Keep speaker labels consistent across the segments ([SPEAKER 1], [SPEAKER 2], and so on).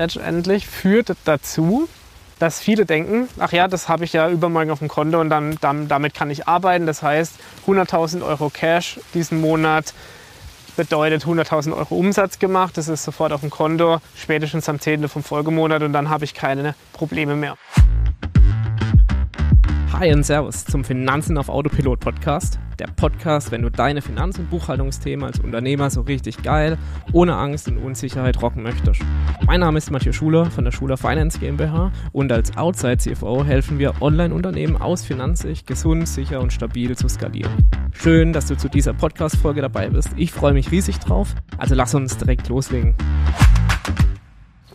[SPEAKER 1] letztendlich führt dazu, dass viele denken, ach ja, das habe ich ja übermorgen auf dem Konto und dann, dann damit kann ich arbeiten. Das heißt, 100.000 Euro Cash diesen Monat bedeutet 100.000 Euro Umsatz gemacht. Das ist sofort auf dem Konto, spätestens am 10. vom Folgemonat und dann habe ich keine Probleme mehr.
[SPEAKER 2] Hi und Servus zum Finanzen auf Autopilot Podcast. Der Podcast, wenn du deine Finanz- und Buchhaltungsthemen als Unternehmer so richtig geil, ohne Angst und Unsicherheit rocken möchtest. Mein Name ist Matthias Schuler von der Schuler Finance GmbH und als Outside CFO helfen wir Online-Unternehmen aus Finanzsicht gesund, sicher und stabil zu skalieren. Schön, dass du zu dieser Podcast-Folge dabei bist. Ich freue mich riesig drauf. Also lass uns direkt loslegen.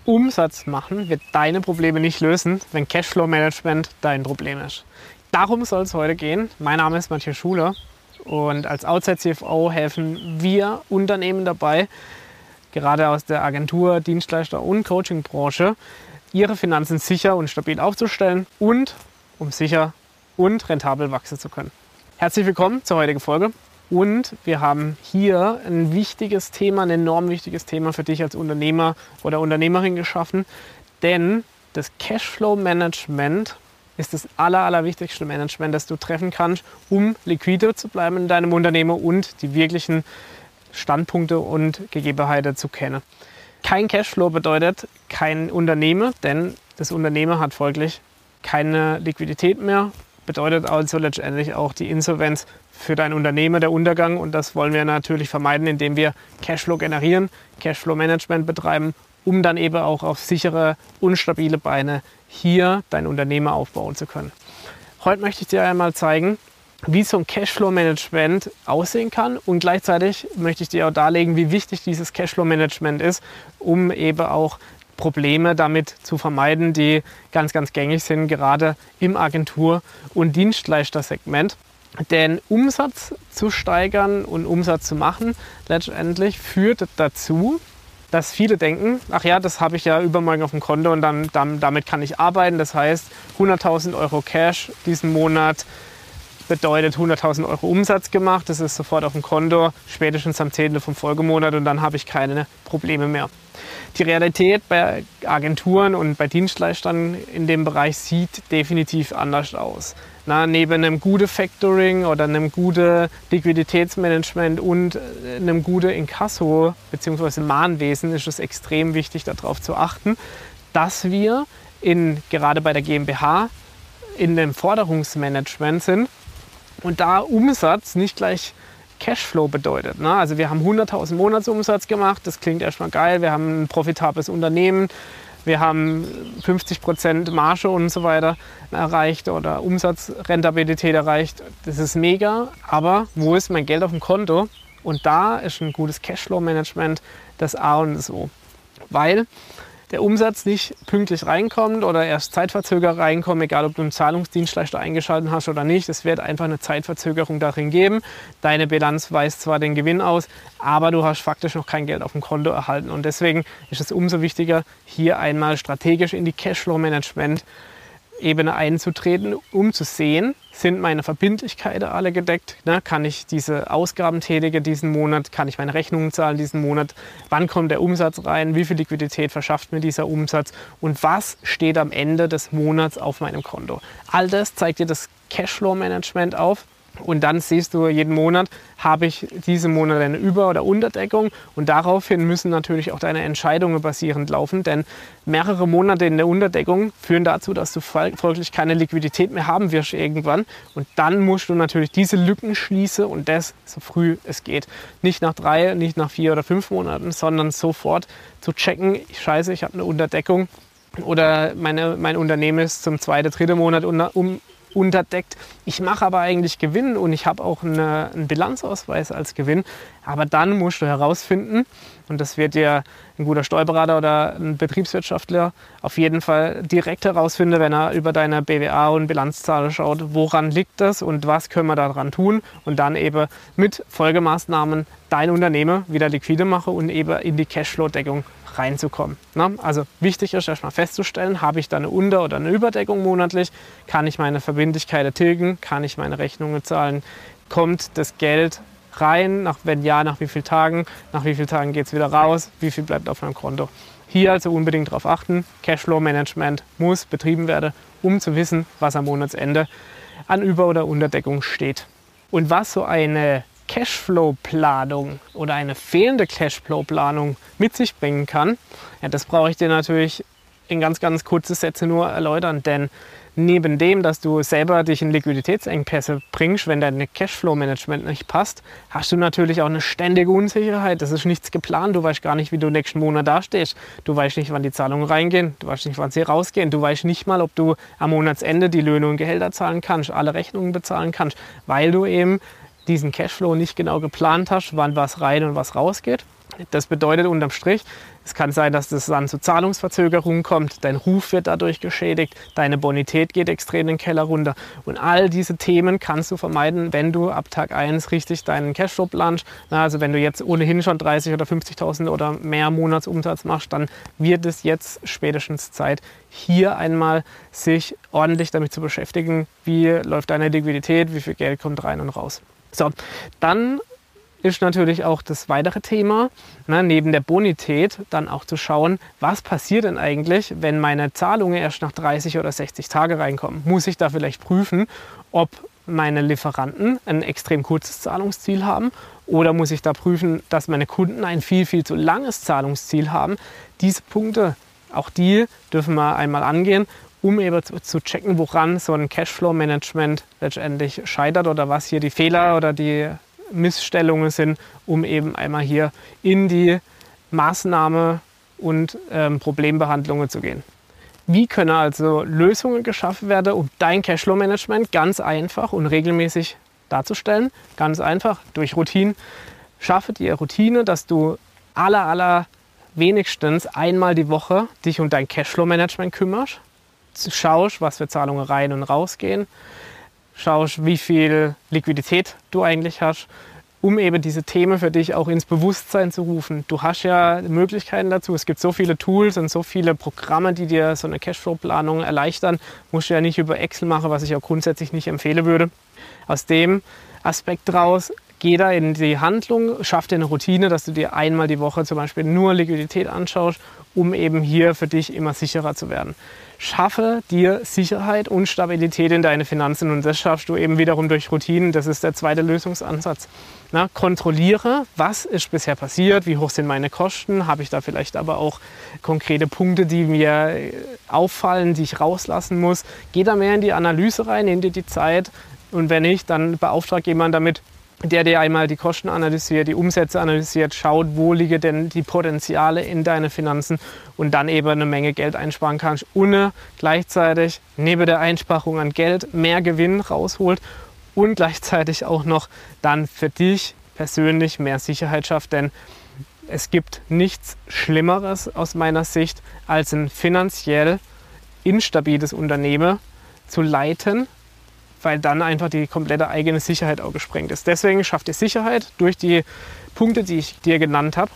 [SPEAKER 1] Umsatz machen wird deine Probleme nicht lösen, wenn Cashflow-Management dein Problem ist. Darum soll es heute gehen. Mein Name ist Matthias Schuler und als Outside CFO helfen wir Unternehmen dabei, gerade aus der Agentur, Dienstleister und Coaching-Branche, ihre Finanzen sicher und stabil aufzustellen und um sicher und rentabel wachsen zu können. Herzlich willkommen zur heutigen Folge. Und wir haben hier ein wichtiges Thema, ein enorm wichtiges Thema für dich als Unternehmer oder Unternehmerin geschaffen. Denn das Cashflow-Management ist das aller, allerwichtigste Management, das du treffen kannst, um liquide zu bleiben in deinem Unternehmen und die wirklichen Standpunkte und Gegebenheiten zu kennen. Kein Cashflow bedeutet kein Unternehmen, denn das Unternehmen hat folglich keine Liquidität mehr, bedeutet also letztendlich auch die Insolvenz für dein Unternehmen, der Untergang. Und das wollen wir natürlich vermeiden, indem wir Cashflow generieren, Cashflow-Management betreiben, um dann eben auch auf sichere, unstabile Beine hier dein Unternehmen aufbauen zu können. Heute möchte ich dir einmal zeigen, wie so ein Cashflow-Management aussehen kann und gleichzeitig möchte ich dir auch darlegen, wie wichtig dieses Cashflow-Management ist, um eben auch Probleme damit zu vermeiden, die ganz, ganz gängig sind, gerade im Agentur- und Dienstleistersegment. Denn Umsatz zu steigern und Umsatz zu machen, letztendlich führt dazu, dass viele denken, ach ja, das habe ich ja übermorgen auf dem Konto und dann, dann damit kann ich arbeiten. Das heißt, 100.000 Euro Cash diesen Monat bedeutet 100.000 Euro Umsatz gemacht. Das ist sofort auf dem Konto, spätestens am 10. vom Folgemonat und dann habe ich keine Probleme mehr. Die Realität bei Agenturen und bei Dienstleistern in dem Bereich sieht definitiv anders aus. Na, neben einem guten Factoring oder einem guten Liquiditätsmanagement und äh, einem guten Inkasso bzw. Mahnwesen ist es extrem wichtig, darauf zu achten, dass wir in, gerade bei der GmbH in dem Forderungsmanagement sind und da Umsatz nicht gleich Cashflow bedeutet. Ne? Also wir haben 100.000 Monatsumsatz gemacht, das klingt erstmal geil, wir haben ein profitables Unternehmen, wir haben 50 Prozent Marge und so weiter erreicht oder Umsatzrentabilität erreicht. Das ist mega, aber wo ist mein Geld auf dem Konto? Und da ist ein gutes Cashflow-Management das A und das O. Weil der Umsatz nicht pünktlich reinkommt oder erst zeitverzögert reinkommt, egal ob du einen Zahlungsdienstleister eingeschaltet hast oder nicht. Es wird einfach eine Zeitverzögerung darin geben. Deine Bilanz weist zwar den Gewinn aus, aber du hast faktisch noch kein Geld auf dem Konto erhalten. Und deswegen ist es umso wichtiger, hier einmal strategisch in die Cashflow-Management Ebene einzutreten, um zu sehen, sind meine Verbindlichkeiten alle gedeckt? Ne? Kann ich diese Ausgaben tätigen diesen Monat? Kann ich meine Rechnungen zahlen diesen Monat? Wann kommt der Umsatz rein? Wie viel Liquidität verschafft mir dieser Umsatz? Und was steht am Ende des Monats auf meinem Konto? All das zeigt dir das Cashflow-Management auf. Und dann siehst du jeden Monat, habe ich diesen Monat eine Über- oder Unterdeckung. Und daraufhin müssen natürlich auch deine Entscheidungen basierend laufen, denn mehrere Monate in der Unterdeckung führen dazu, dass du folglich keine Liquidität mehr haben wirst irgendwann. Und dann musst du natürlich diese Lücken schließen und das so früh es geht. Nicht nach drei, nicht nach vier oder fünf Monaten, sondern sofort zu checken, scheiße, ich habe eine Unterdeckung oder meine, mein Unternehmen ist zum zweiten, dritten Monat um, unterdeckt. Ich mache aber eigentlich Gewinn und ich habe auch eine, einen Bilanzausweis als Gewinn. Aber dann musst du herausfinden, und das wird dir ein guter Steuerberater oder ein Betriebswirtschaftler auf jeden Fall direkt herausfinden, wenn er über deine BWA und Bilanzzahlen schaut, woran liegt das und was können wir daran tun und dann eben mit Folgemaßnahmen dein Unternehmen wieder liquide machen und eben in die Cashflow-Deckung reinzukommen. Ne? Also wichtig ist erstmal festzustellen, habe ich da eine Unter- oder eine Überdeckung monatlich, kann ich meine Verbindlichkeiten tilgen, kann ich meine Rechnungen zahlen, kommt das Geld rein, nach, wenn ja, nach wie vielen Tagen, nach wie vielen Tagen geht es wieder raus, wie viel bleibt auf meinem Konto. Hier also unbedingt darauf achten, Cashflow-Management muss betrieben werden, um zu wissen, was am Monatsende an Über- oder Unterdeckung steht. Und was so eine Cashflow-Planung oder eine fehlende Cashflow-Planung mit sich bringen kann, ja, das brauche ich dir natürlich in ganz, ganz kurze Sätze nur erläutern. Denn neben dem, dass du selber dich in Liquiditätsengpässe bringst, wenn dein Cashflow-Management nicht passt, hast du natürlich auch eine ständige Unsicherheit. Das ist nichts geplant. Du weißt gar nicht, wie du nächsten Monat dastehst. Du weißt nicht, wann die Zahlungen reingehen. Du weißt nicht, wann sie rausgehen. Du weißt nicht mal, ob du am Monatsende die Löhne und Gehälter zahlen kannst, alle Rechnungen bezahlen kannst, weil du eben diesen Cashflow nicht genau geplant hast, wann was rein und was rausgeht. Das bedeutet unterm Strich, es kann sein, dass es dann zu Zahlungsverzögerungen kommt, dein Ruf wird dadurch geschädigt, deine Bonität geht extrem in den Keller runter. Und all diese Themen kannst du vermeiden, wenn du ab Tag 1 richtig deinen Cashflow planst. Also wenn du jetzt ohnehin schon 30 oder 50.000 oder mehr Monatsumsatz machst, dann wird es jetzt spätestens Zeit, hier einmal sich ordentlich damit zu beschäftigen, wie läuft deine Liquidität, wie viel Geld kommt rein und raus. So, dann ist natürlich auch das weitere Thema, ne, neben der Bonität dann auch zu schauen, was passiert denn eigentlich, wenn meine Zahlungen erst nach 30 oder 60 Tage reinkommen. Muss ich da vielleicht prüfen, ob meine Lieferanten ein extrem kurzes Zahlungsziel haben oder muss ich da prüfen, dass meine Kunden ein viel, viel zu langes Zahlungsziel haben. Diese Punkte, auch die dürfen wir einmal angehen um eben zu, checken, woran so ein Cashflow-Management letztendlich scheitert oder was hier die Fehler oder die Missstellungen sind, um eben einmal hier in die Maßnahme und ähm, Problembehandlungen zu gehen. Wie können also Lösungen geschaffen werden, um dein Cashflow-Management ganz einfach und regelmäßig darzustellen? Ganz einfach durch Routinen. Schaffe dir Routine, dass du aller, aller wenigstens einmal die Woche dich um dein Cashflow-Management kümmerst. Schaust, was für Zahlungen rein und rausgehen schaust, wie viel Liquidität du eigentlich hast, um eben diese Themen für dich auch ins Bewusstsein zu rufen. Du hast ja Möglichkeiten dazu. Es gibt so viele Tools und so viele Programme, die dir so eine Cashflow-Planung erleichtern. Musst du ja nicht über Excel machen, was ich auch grundsätzlich nicht empfehlen würde. Aus dem Aspekt raus, geh da in die Handlung, schaff dir eine Routine, dass du dir einmal die Woche zum Beispiel nur Liquidität anschaust, um eben hier für dich immer sicherer zu werden schaffe dir Sicherheit und Stabilität in deine Finanzen und das schaffst du eben wiederum durch Routinen. Das ist der zweite Lösungsansatz. Na, kontrolliere, was ist bisher passiert, wie hoch sind meine Kosten, habe ich da vielleicht aber auch konkrete Punkte, die mir auffallen, die ich rauslassen muss. Geh da mehr in die Analyse rein, nimm dir die Zeit und wenn nicht, dann beauftrag jemanden damit, der dir einmal die Kosten analysiert, die Umsätze analysiert, schaut, wo liegen denn die Potenziale in deinen Finanzen und dann eben eine Menge Geld einsparen kannst, ohne gleichzeitig neben der Einsparung an Geld mehr Gewinn rausholt und gleichzeitig auch noch dann für dich persönlich mehr Sicherheit schafft, denn es gibt nichts Schlimmeres aus meiner Sicht, als ein finanziell instabiles Unternehmen zu leiten, weil dann einfach die komplette eigene Sicherheit auch gesprengt ist. Deswegen schafft ihr Sicherheit durch die Punkte, die ich dir genannt habe.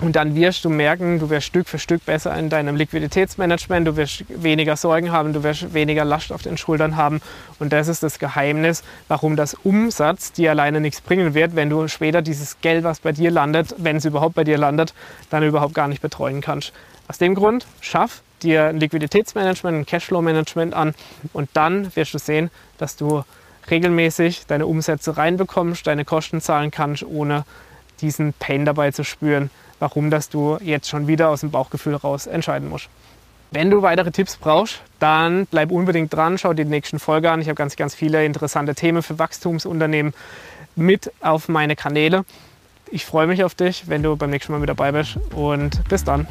[SPEAKER 1] Und dann wirst du merken, du wirst Stück für Stück besser in deinem Liquiditätsmanagement, du wirst weniger Sorgen haben, du wirst weniger Last auf den Schultern haben. Und das ist das Geheimnis, warum das Umsatz dir alleine nichts bringen wird, wenn du später dieses Geld, was bei dir landet, wenn es überhaupt bei dir landet, dann überhaupt gar nicht betreuen kannst. Aus dem Grund, schaff dir ein Liquiditätsmanagement, ein Cashflow-Management an und dann wirst du sehen, dass du regelmäßig deine Umsätze reinbekommst, deine Kosten zahlen kannst, ohne diesen Pain dabei zu spüren, warum dass du jetzt schon wieder aus dem Bauchgefühl raus entscheiden musst. Wenn du weitere Tipps brauchst, dann bleib unbedingt dran, schau dir die nächsten Folge an. Ich habe ganz, ganz viele interessante Themen für Wachstumsunternehmen mit auf meine Kanäle. Ich freue mich auf dich, wenn du beim nächsten Mal mit dabei bist und bis dann.